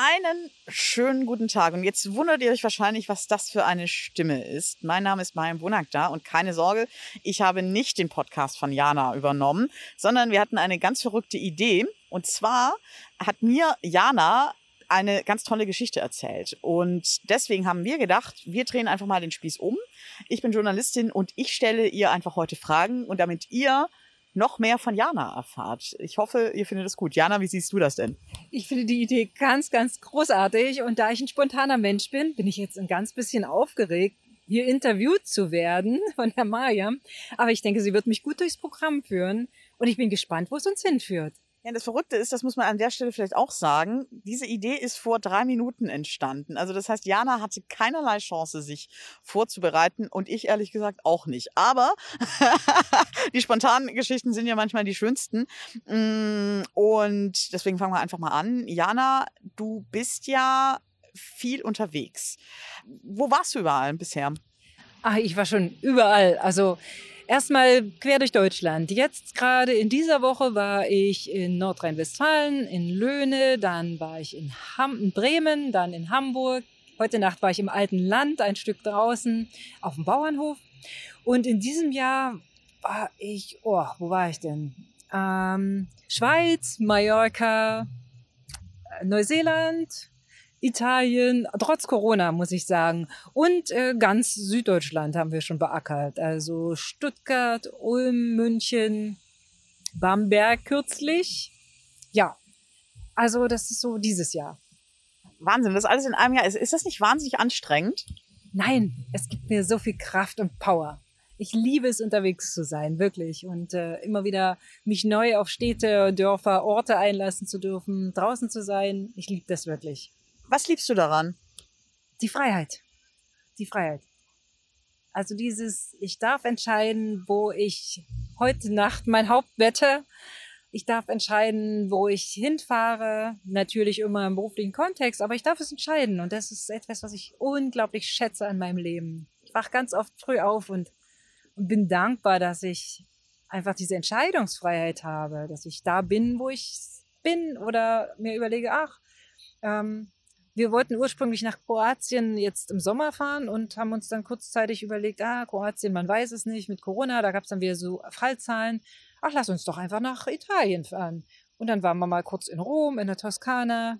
Einen schönen guten Tag. Und jetzt wundert ihr euch wahrscheinlich, was das für eine Stimme ist. Mein Name ist Mariam da und keine Sorge, ich habe nicht den Podcast von Jana übernommen, sondern wir hatten eine ganz verrückte Idee. Und zwar hat mir Jana eine ganz tolle Geschichte erzählt. Und deswegen haben wir gedacht, wir drehen einfach mal den Spieß um. Ich bin Journalistin und ich stelle ihr einfach heute Fragen. Und damit ihr noch mehr von Jana erfahrt. Ich hoffe, ihr findet es gut. Jana, wie siehst du das denn? Ich finde die Idee ganz, ganz großartig. Und da ich ein spontaner Mensch bin, bin ich jetzt ein ganz bisschen aufgeregt, hier interviewt zu werden von Herr Mariam. Aber ich denke, sie wird mich gut durchs Programm führen. Und ich bin gespannt, wo es uns hinführt. Ja, das Verrückte ist, das muss man an der Stelle vielleicht auch sagen, diese Idee ist vor drei Minuten entstanden. Also das heißt, Jana hatte keinerlei Chance, sich vorzubereiten und ich ehrlich gesagt auch nicht. Aber die spontanen Geschichten sind ja manchmal die schönsten. Mm, und deswegen fangen wir einfach mal an. Jana, du bist ja viel unterwegs. Wo warst du überall bisher? Ach, ich war schon überall. Also Erstmal quer durch Deutschland. Jetzt gerade in dieser Woche war ich in Nordrhein-Westfalen, in Löhne, dann war ich in, Ham in Bremen, dann in Hamburg. Heute Nacht war ich im alten Land, ein Stück draußen auf dem Bauernhof. Und in diesem Jahr war ich, oh, wo war ich denn? Ähm, Schweiz, Mallorca, Neuseeland, Italien, trotz Corona muss ich sagen. Und äh, ganz Süddeutschland haben wir schon beackert. Also Stuttgart, Ulm, München, Bamberg kürzlich. Ja, also das ist so dieses Jahr. Wahnsinn, das alles in einem Jahr. Ist, ist das nicht wahnsinnig anstrengend? Nein, es gibt mir so viel Kraft und Power. Ich liebe es, unterwegs zu sein, wirklich. Und äh, immer wieder mich neu auf Städte, Dörfer, Orte einlassen zu dürfen, draußen zu sein. Ich liebe das wirklich. Was liebst du daran? Die Freiheit. Die Freiheit. Also dieses, ich darf entscheiden, wo ich heute Nacht mein Haupt wette. Ich darf entscheiden, wo ich hinfahre. Natürlich immer im beruflichen Kontext, aber ich darf es entscheiden. Und das ist etwas, was ich unglaublich schätze an meinem Leben. Ich wach ganz oft früh auf und, und bin dankbar, dass ich einfach diese Entscheidungsfreiheit habe, dass ich da bin, wo ich bin oder mir überlege, ach, ähm, wir wollten ursprünglich nach Kroatien jetzt im Sommer fahren und haben uns dann kurzzeitig überlegt, ah, Kroatien, man weiß es nicht, mit Corona, da gab es dann wieder so Fallzahlen. Ach, lass uns doch einfach nach Italien fahren. Und dann waren wir mal kurz in Rom, in der Toskana,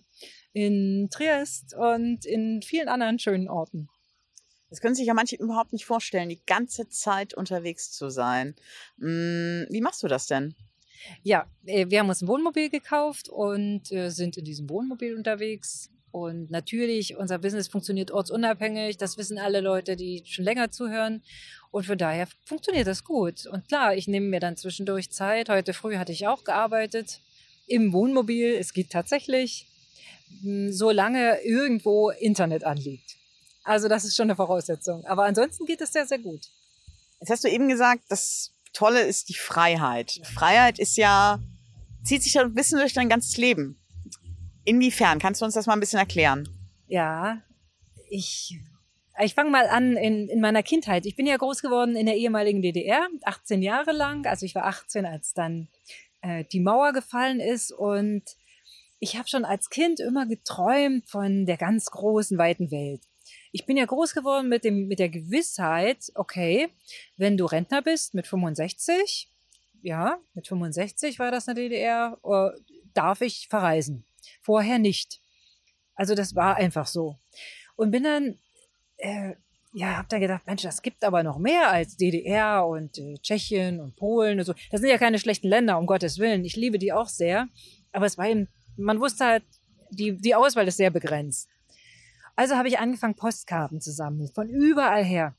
in Triest und in vielen anderen schönen Orten. Das können sich ja manche überhaupt nicht vorstellen, die ganze Zeit unterwegs zu sein. Hm, wie machst du das denn? Ja, äh, wir haben uns ein Wohnmobil gekauft und äh, sind in diesem Wohnmobil unterwegs und natürlich, unser Business funktioniert ortsunabhängig. Das wissen alle Leute, die schon länger zuhören. Und von daher funktioniert das gut. Und klar, ich nehme mir dann zwischendurch Zeit. Heute früh hatte ich auch gearbeitet im Wohnmobil. Es geht tatsächlich, hm, solange irgendwo Internet anliegt. Also das ist schon eine Voraussetzung. Aber ansonsten geht es sehr, sehr gut. Jetzt hast du eben gesagt, das Tolle ist die Freiheit. Freiheit ist ja, zieht sich ein bisschen durch dein ganzes Leben. Inwiefern? Kannst du uns das mal ein bisschen erklären? Ja, ich, ich fange mal an in, in meiner Kindheit. Ich bin ja groß geworden in der ehemaligen DDR, 18 Jahre lang. Also ich war 18, als dann äh, die Mauer gefallen ist. Und ich habe schon als Kind immer geträumt von der ganz großen, weiten Welt. Ich bin ja groß geworden mit, dem, mit der Gewissheit, okay, wenn du Rentner bist mit 65, ja, mit 65 war das in der DDR, äh, darf ich verreisen vorher nicht. Also das war einfach so. Und bin dann, äh, ja, hab dann gedacht, Mensch, das gibt aber noch mehr als DDR und äh, Tschechien und Polen und so. Das sind ja keine schlechten Länder, um Gottes Willen. Ich liebe die auch sehr. Aber es war eben, man wusste halt, die, die Auswahl ist sehr begrenzt. Also habe ich angefangen, Postkarten zu sammeln, von überall her.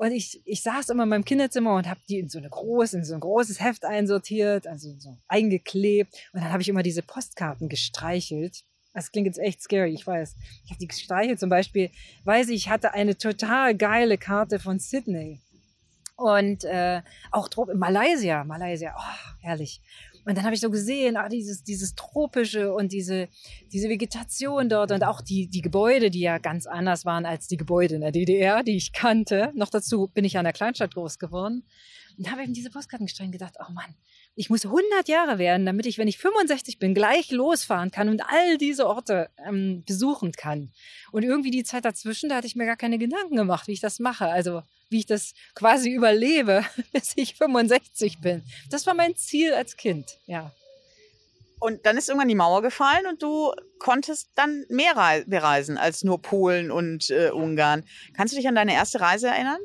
Und ich, ich saß immer in meinem Kinderzimmer und habe die in so eine große, in so ein großes Heft einsortiert, also so eingeklebt. Und dann habe ich immer diese Postkarten gestreichelt. Das klingt jetzt echt scary, ich weiß. Ich habe die gestreichelt zum Beispiel, weiß ich, ich hatte eine total geile Karte von Sydney. Und äh, auch in Malaysia, Malaysia, oh, herrlich. Und dann habe ich so gesehen, ah, dieses, dieses tropische und diese, diese Vegetation dort und auch die, die Gebäude, die ja ganz anders waren als die Gebäude in der DDR, die ich kannte. Noch dazu bin ich ja in der Kleinstadt groß geworden. Und habe eben diese Postkarten gestreut und gedacht, oh Mann, ich muss 100 Jahre werden, damit ich, wenn ich 65 bin, gleich losfahren kann und all diese Orte ähm, besuchen kann. Und irgendwie die Zeit dazwischen, da hatte ich mir gar keine Gedanken gemacht, wie ich das mache. Also wie ich das quasi überlebe, bis ich 65 bin. Das war mein Ziel als Kind, ja. Und dann ist irgendwann die Mauer gefallen und du konntest dann mehr bereisen als nur Polen und äh, Ungarn. Kannst du dich an deine erste Reise erinnern?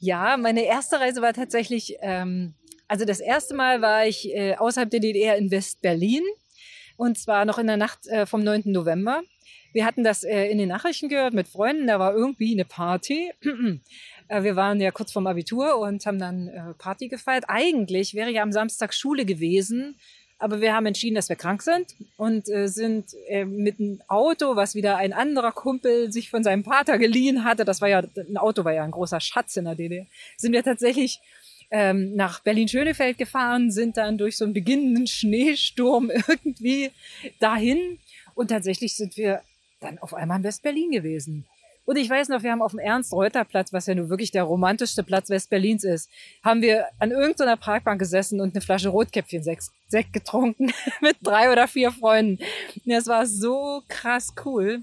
Ja, meine erste Reise war tatsächlich, ähm, also das erste Mal war ich äh, außerhalb der DDR in West-Berlin und zwar noch in der Nacht äh, vom 9. November. Wir hatten das äh, in den Nachrichten gehört mit Freunden, da war irgendwie eine Party. Äh, wir waren ja kurz vorm Abitur und haben dann äh, Party gefeiert. Eigentlich wäre ja am Samstag Schule gewesen, aber wir haben entschieden, dass wir krank sind und äh, sind äh, mit einem Auto, was wieder ein anderer Kumpel sich von seinem Vater geliehen hatte, das war ja, ein Auto war ja ein großer Schatz in der DDR, sind wir tatsächlich ähm, nach Berlin-Schönefeld gefahren, sind dann durch so einen beginnenden Schneesturm irgendwie dahin und tatsächlich sind wir dann auf einmal in West-Berlin gewesen. Und ich weiß noch, wir haben auf dem Ernst-Reuter-Platz, was ja nun wirklich der romantischste Platz Westberlins ist, haben wir an irgendeiner Parkbank gesessen und eine Flasche Rotkäppchen Sekt getrunken mit drei oder vier Freunden. Das war so krass cool.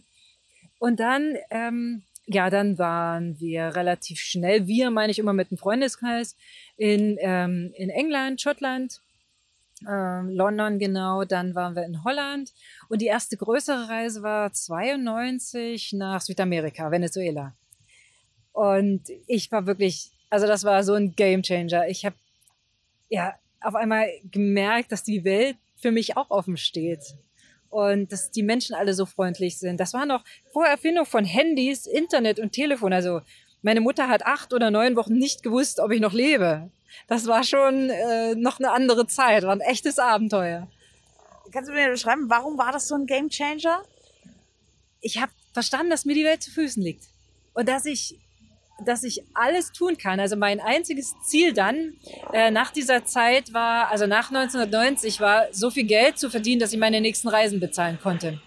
Und dann, ähm, ja, dann waren wir relativ schnell, wir meine ich immer mit einem Freundeskreis, in, ähm, in England, Schottland, ähm, London genau, dann waren wir in Holland und die erste größere Reise war 92 nach Südamerika, Venezuela. Und ich war wirklich, also das war so ein Game Changer. Ich habe ja auf einmal gemerkt, dass die Welt für mich auch offen steht und dass die Menschen alle so freundlich sind. Das war noch vor Erfindung von Handys, Internet und Telefon. Also meine Mutter hat acht oder neun Wochen nicht gewusst, ob ich noch lebe. Das war schon äh, noch eine andere Zeit, war ein echtes Abenteuer. Kannst du mir beschreiben, warum war das so ein Game Changer? Ich habe verstanden, dass mir die Welt zu Füßen liegt und dass ich dass ich alles tun kann. Also mein einziges Ziel dann äh, nach dieser Zeit war, also nach 1990 war, so viel Geld zu verdienen, dass ich meine nächsten Reisen bezahlen konnte.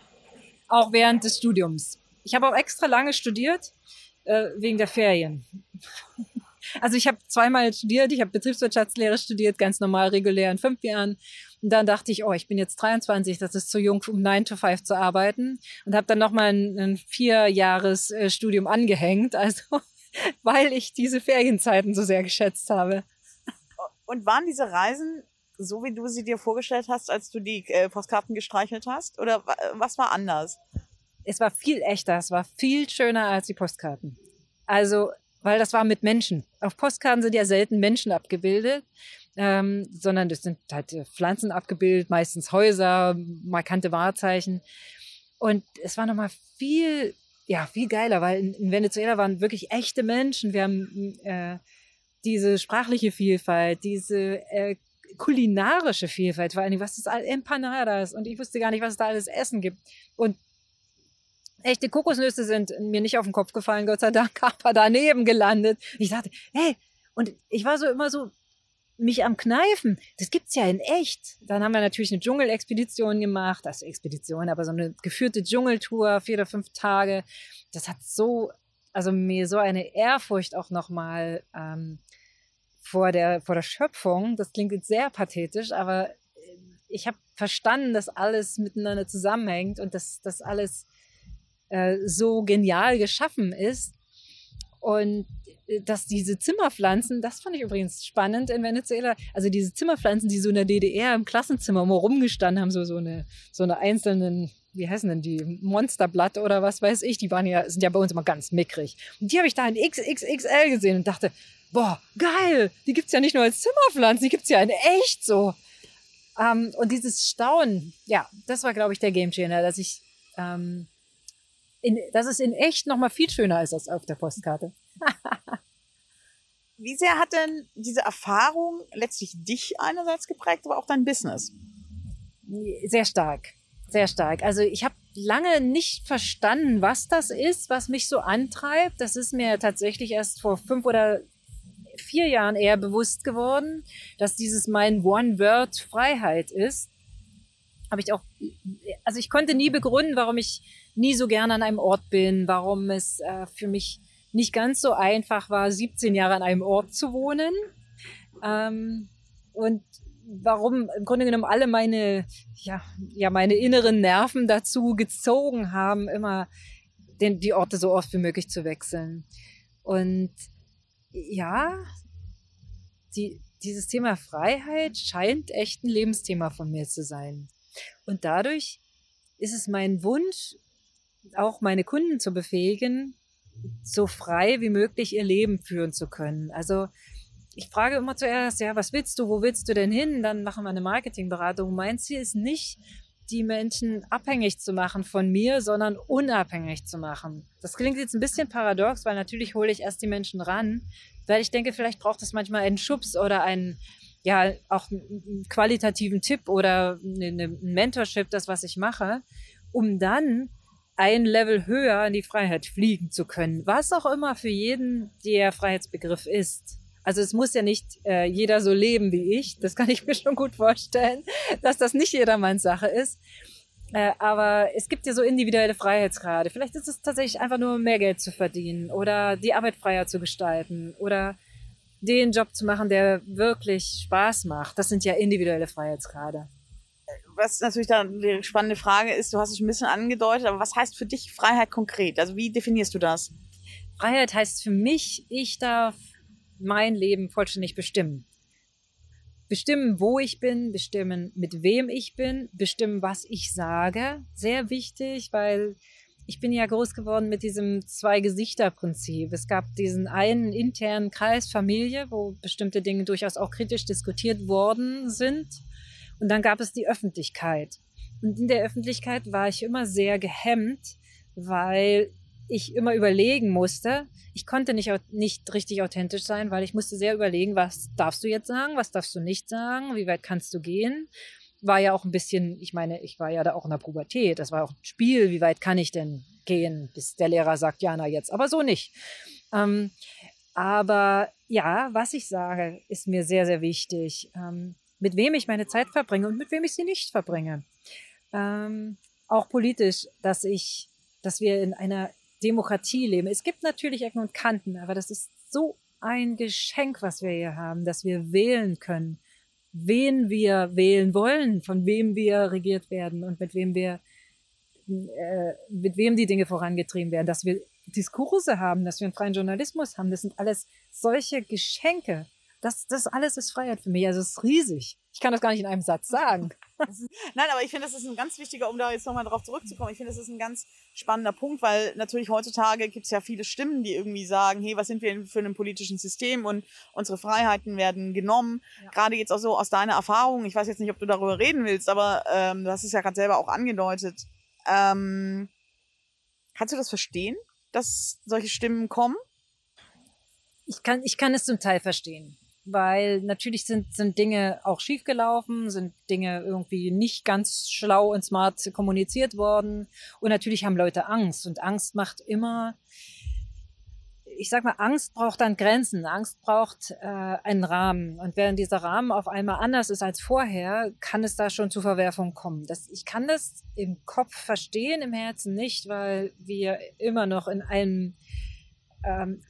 Auch während des Studiums. Ich habe auch extra lange studiert, äh, wegen der Ferien. Also ich habe zweimal studiert, ich habe Betriebswirtschaftslehre studiert, ganz normal, regulär in fünf Jahren. Und dann dachte ich, oh, ich bin jetzt 23, das ist zu jung, um 9 to 5 zu arbeiten. Und habe dann nochmal ein, ein Vierjahres-Studium angehängt, also weil ich diese Ferienzeiten so sehr geschätzt habe. Und waren diese Reisen so, wie du sie dir vorgestellt hast, als du die äh, Postkarten gestreichelt hast? Oder was war anders? Es war viel echter, es war viel schöner als die Postkarten. Also weil das war mit Menschen. Auf Postkarten sind ja selten Menschen abgebildet, ähm, sondern das sind halt äh, Pflanzen abgebildet, meistens Häuser, markante Wahrzeichen. Und es war nochmal viel, ja, viel geiler, weil in, in, Venezuela waren wirklich echte Menschen. Wir haben äh, diese sprachliche Vielfalt, diese äh, kulinarische Vielfalt, vor allem, was ist Empanadas und ich wusste gar nicht, was es da alles Essen gibt. Und Echte Kokosnüsse sind mir nicht auf den Kopf gefallen, Gott sei Dank, aber daneben gelandet. Ich dachte, hey, und ich war so immer so mich am Kneifen. Das gibt's ja in echt. Dann haben wir natürlich eine Dschungelexpedition gemacht, also Expedition, aber so eine geführte Dschungeltour, vier oder fünf Tage. Das hat so, also mir so eine Ehrfurcht auch nochmal ähm, vor der vor der Schöpfung. Das klingt jetzt sehr pathetisch, aber ich habe verstanden, dass alles miteinander zusammenhängt und dass das alles äh, so genial geschaffen ist. Und äh, dass diese Zimmerpflanzen, das fand ich übrigens spannend in Venezuela, also diese Zimmerpflanzen, die so in der DDR im Klassenzimmer immer rumgestanden haben, so, so eine, so eine einzelnen, wie heißen denn die, Monsterblatt oder was weiß ich, die waren ja, sind ja bei uns immer ganz mickrig. Und die habe ich da in XXXL gesehen und dachte, boah, geil, die gibt's ja nicht nur als Zimmerpflanzen, die gibt's ja in echt so. Ähm, und dieses Staunen, ja, das war, glaube ich, der Gamechanger, dass ich ähm, in, das ist in echt noch mal viel schöner als das auf der Postkarte. Wie sehr hat denn diese Erfahrung letztlich dich einerseits geprägt, aber auch dein Business? Sehr stark, sehr stark. Also ich habe lange nicht verstanden, was das ist, was mich so antreibt. Das ist mir tatsächlich erst vor fünf oder vier Jahren eher bewusst geworden, dass dieses mein One Word Freiheit ist. Habe ich auch, also ich konnte nie begründen, warum ich nie so gern an einem Ort bin, warum es äh, für mich nicht ganz so einfach war, 17 Jahre an einem Ort zu wohnen. Ähm, und warum im Grunde genommen alle meine, ja, ja, meine inneren Nerven dazu gezogen haben, immer den, die Orte so oft wie möglich zu wechseln. Und ja, die, dieses Thema Freiheit scheint echt ein Lebensthema von mir zu sein. Und dadurch ist es mein Wunsch, auch meine Kunden zu befähigen, so frei wie möglich ihr Leben führen zu können. Also ich frage immer zuerst, ja, was willst du, wo willst du denn hin? Dann machen wir eine Marketingberatung. Mein Ziel ist nicht, die Menschen abhängig zu machen von mir, sondern unabhängig zu machen. Das klingt jetzt ein bisschen paradox, weil natürlich hole ich erst die Menschen ran, weil ich denke, vielleicht braucht es manchmal einen Schubs oder einen, ja, auch einen qualitativen Tipp oder ein Mentorship, das, was ich mache, um dann ein Level höher in die Freiheit fliegen zu können. Was auch immer für jeden der Freiheitsbegriff ist. Also es muss ja nicht äh, jeder so leben wie ich. Das kann ich mir schon gut vorstellen, dass das nicht jedermanns Sache ist. Äh, aber es gibt ja so individuelle Freiheitsgrade. Vielleicht ist es tatsächlich einfach nur mehr Geld zu verdienen oder die Arbeit freier zu gestalten oder den Job zu machen, der wirklich Spaß macht. Das sind ja individuelle Freiheitsgrade. Was natürlich dann die spannende Frage ist, du hast es ein bisschen angedeutet, aber was heißt für dich Freiheit konkret? Also wie definierst du das? Freiheit heißt für mich, ich darf mein Leben vollständig bestimmen bestimmen, wo ich bin, bestimmen, mit wem ich bin, bestimmen, was ich sage. Sehr wichtig, weil ich bin ja groß geworden mit diesem Zwei-Gesichter-Prinzip. Es gab diesen einen internen Kreis Familie, wo bestimmte Dinge durchaus auch kritisch diskutiert worden sind. Und dann gab es die Öffentlichkeit. Und in der Öffentlichkeit war ich immer sehr gehemmt, weil ich immer überlegen musste. Ich konnte nicht, nicht richtig authentisch sein, weil ich musste sehr überlegen, was darfst du jetzt sagen, was darfst du nicht sagen, wie weit kannst du gehen. War ja auch ein bisschen, ich meine, ich war ja da auch in der Pubertät, das war auch ein Spiel, wie weit kann ich denn gehen, bis der Lehrer sagt, ja, na jetzt, aber so nicht. Ähm, aber ja, was ich sage, ist mir sehr, sehr wichtig. Ähm, mit wem ich meine Zeit verbringe und mit wem ich sie nicht verbringe. Ähm, auch politisch, dass ich, dass wir in einer Demokratie leben. Es gibt natürlich Ecken und Kanten, aber das ist so ein Geschenk, was wir hier haben, dass wir wählen können, wen wir wählen wollen, von wem wir regiert werden und mit wem wir, äh, mit wem die Dinge vorangetrieben werden, dass wir Diskurse haben, dass wir einen freien Journalismus haben. Das sind alles solche Geschenke. Das, das alles ist Freiheit für mich. Also es ist riesig. Ich kann das gar nicht in einem Satz sagen. Nein, aber ich finde, das ist ein ganz wichtiger, um da jetzt nochmal drauf zurückzukommen, ich finde, das ist ein ganz spannender Punkt, weil natürlich heutzutage gibt es ja viele Stimmen, die irgendwie sagen, hey, was sind wir denn für ein politischen System und unsere Freiheiten werden genommen. Ja. Gerade jetzt auch so aus deiner Erfahrung, ich weiß jetzt nicht, ob du darüber reden willst, aber ähm, du hast es ja gerade selber auch angedeutet. Ähm, kannst du das verstehen, dass solche Stimmen kommen? Ich kann, ich kann es zum Teil verstehen weil natürlich sind, sind Dinge auch schiefgelaufen, sind Dinge irgendwie nicht ganz schlau und smart kommuniziert worden. Und natürlich haben Leute Angst. Und Angst macht immer, ich sag mal, Angst braucht dann Grenzen. Angst braucht äh, einen Rahmen. Und während dieser Rahmen auf einmal anders ist als vorher, kann es da schon zu Verwerfungen kommen. Das, ich kann das im Kopf verstehen, im Herzen nicht, weil wir immer noch in einem, ähm,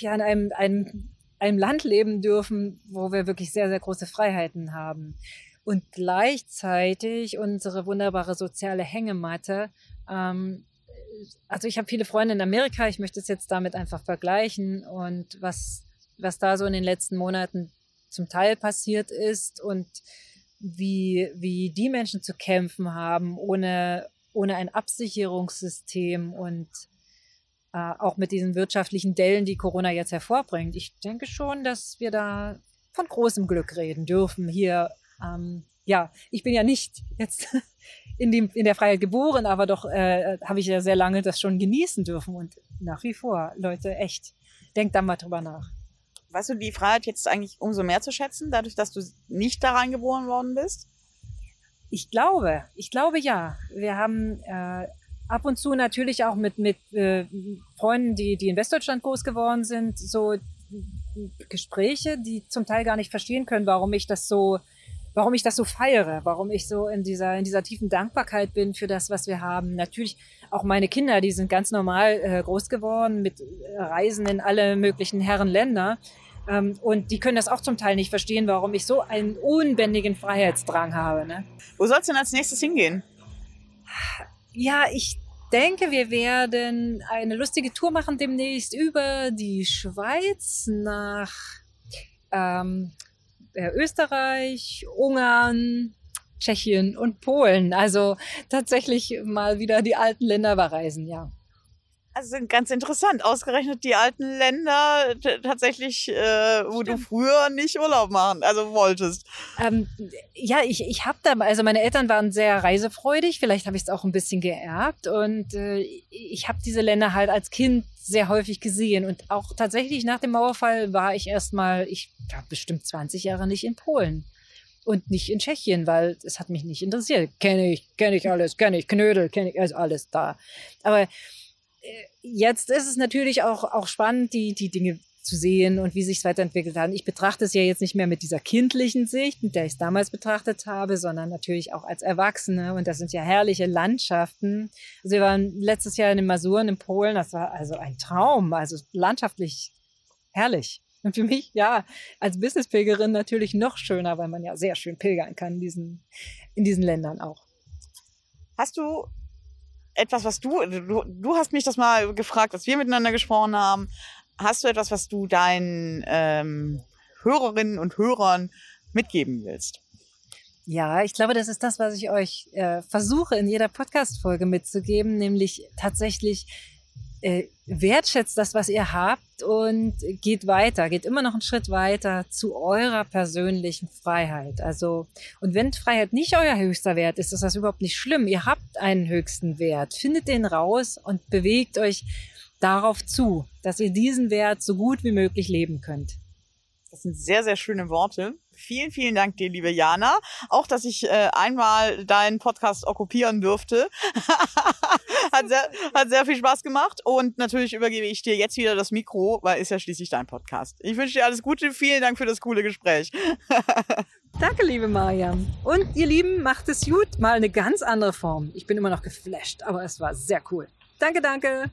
ja, in einem, einem einem Land leben dürfen, wo wir wirklich sehr, sehr große Freiheiten haben. Und gleichzeitig unsere wunderbare soziale Hängematte. Ähm, also ich habe viele Freunde in Amerika, ich möchte es jetzt damit einfach vergleichen und was, was da so in den letzten Monaten zum Teil passiert ist und wie, wie die Menschen zu kämpfen haben ohne, ohne ein Absicherungssystem und äh, auch mit diesen wirtschaftlichen Dellen, die Corona jetzt hervorbringt. Ich denke schon, dass wir da von großem Glück reden dürfen hier. Ähm, ja, ich bin ja nicht jetzt in, dem, in der Freiheit geboren, aber doch äh, habe ich ja sehr lange das schon genießen dürfen und nach wie vor, Leute, echt, denkt da mal drüber nach. Weißt du, die Freiheit jetzt eigentlich umso mehr zu schätzen, dadurch, dass du nicht da reingeboren worden bist? Ich glaube, ich glaube ja. Wir haben äh, ab und zu natürlich auch mit, mit äh, Freunden, die, die in Westdeutschland groß geworden sind, so Gespräche, die zum Teil gar nicht verstehen können, warum ich das so, warum ich das so feiere, warum ich so in dieser, in dieser tiefen Dankbarkeit bin für das, was wir haben. Natürlich auch meine Kinder, die sind ganz normal äh, groß geworden mit Reisen in alle möglichen Herrenländer. Ähm, und die können das auch zum Teil nicht verstehen, warum ich so einen unbändigen Freiheitsdrang habe. Ne? Wo soll es denn als nächstes hingehen? Ja, ich denke, wir werden eine lustige Tour machen demnächst über die Schweiz nach ähm, äh, Österreich, Ungarn, Tschechien und Polen. Also tatsächlich mal wieder die alten Länder bereisen, ja. Also ganz interessant. Ausgerechnet die alten Länder tatsächlich, äh, wo Stimmt. du früher nicht Urlaub machen, also wolltest. Ähm, ja, ich, ich habe da, also meine Eltern waren sehr reisefreudig. Vielleicht habe ich es auch ein bisschen geerbt und äh, ich habe diese Länder halt als Kind sehr häufig gesehen und auch tatsächlich nach dem Mauerfall war ich erstmal, ich glaube bestimmt 20 Jahre nicht in Polen und nicht in Tschechien, weil es hat mich nicht interessiert. Kenne ich, kenne ich alles, kenne ich Knödel, kenne ich also alles da. Aber jetzt ist es natürlich auch, auch spannend, die, die Dinge zu sehen und wie sich es weiterentwickelt hat. Ich betrachte es ja jetzt nicht mehr mit dieser kindlichen Sicht, mit der ich es damals betrachtet habe, sondern natürlich auch als Erwachsene. Und das sind ja herrliche Landschaften. Also wir waren letztes Jahr in den Masuren in Polen. Das war also ein Traum, also landschaftlich herrlich. Und für mich, ja, als Business-Pilgerin natürlich noch schöner, weil man ja sehr schön pilgern kann in diesen, in diesen Ländern auch. Hast du etwas, was du, du, du hast mich das mal gefragt, als wir miteinander gesprochen haben. Hast du etwas, was du deinen ähm, Hörerinnen und Hörern mitgeben willst? Ja, ich glaube, das ist das, was ich euch äh, versuche in jeder Podcast-Folge mitzugeben, nämlich tatsächlich äh, wertschätzt das, was ihr habt und geht weiter, geht immer noch einen Schritt weiter zu eurer persönlichen Freiheit. Also, und wenn Freiheit nicht euer höchster Wert ist, ist das überhaupt nicht schlimm. Ihr habt einen höchsten Wert. Findet den raus und bewegt euch darauf zu, dass ihr diesen Wert so gut wie möglich leben könnt. Das sind sehr, sehr schöne Worte. Vielen, vielen Dank dir, liebe Jana. Auch, dass ich äh, einmal deinen Podcast okkupieren durfte. hat, sehr, hat sehr viel Spaß gemacht. Und natürlich übergebe ich dir jetzt wieder das Mikro, weil ist ja schließlich dein Podcast. Ich wünsche dir alles Gute. Vielen Dank für das coole Gespräch. Danke, liebe Mariam. Und ihr Lieben, macht es gut. Mal eine ganz andere Form. Ich bin immer noch geflasht, aber es war sehr cool. Danke, danke.